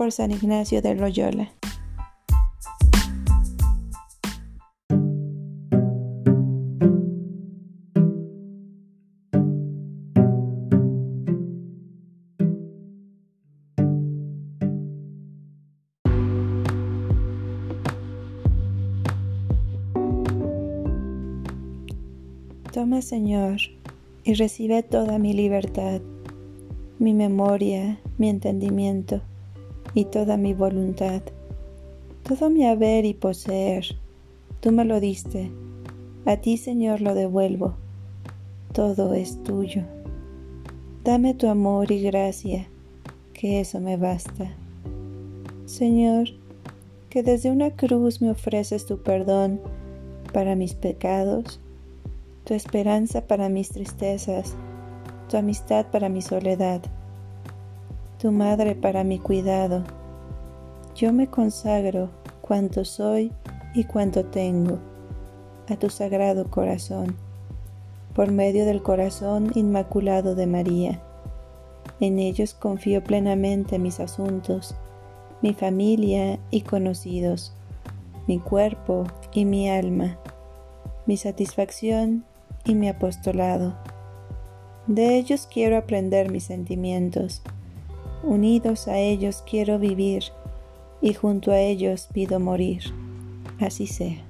por San Ignacio de Loyola. Toma, Señor, y recibe toda mi libertad, mi memoria, mi entendimiento y toda mi voluntad. Todo mi haber y poseer, tú me lo diste, a ti Señor lo devuelvo, todo es tuyo. Dame tu amor y gracia, que eso me basta. Señor, que desde una cruz me ofreces tu perdón para mis pecados, tu esperanza para mis tristezas, tu amistad para mi soledad tu madre para mi cuidado. Yo me consagro cuanto soy y cuanto tengo a tu sagrado corazón, por medio del corazón inmaculado de María. En ellos confío plenamente mis asuntos, mi familia y conocidos, mi cuerpo y mi alma, mi satisfacción y mi apostolado. De ellos quiero aprender mis sentimientos Unidos a ellos quiero vivir y junto a ellos pido morir. Así sea.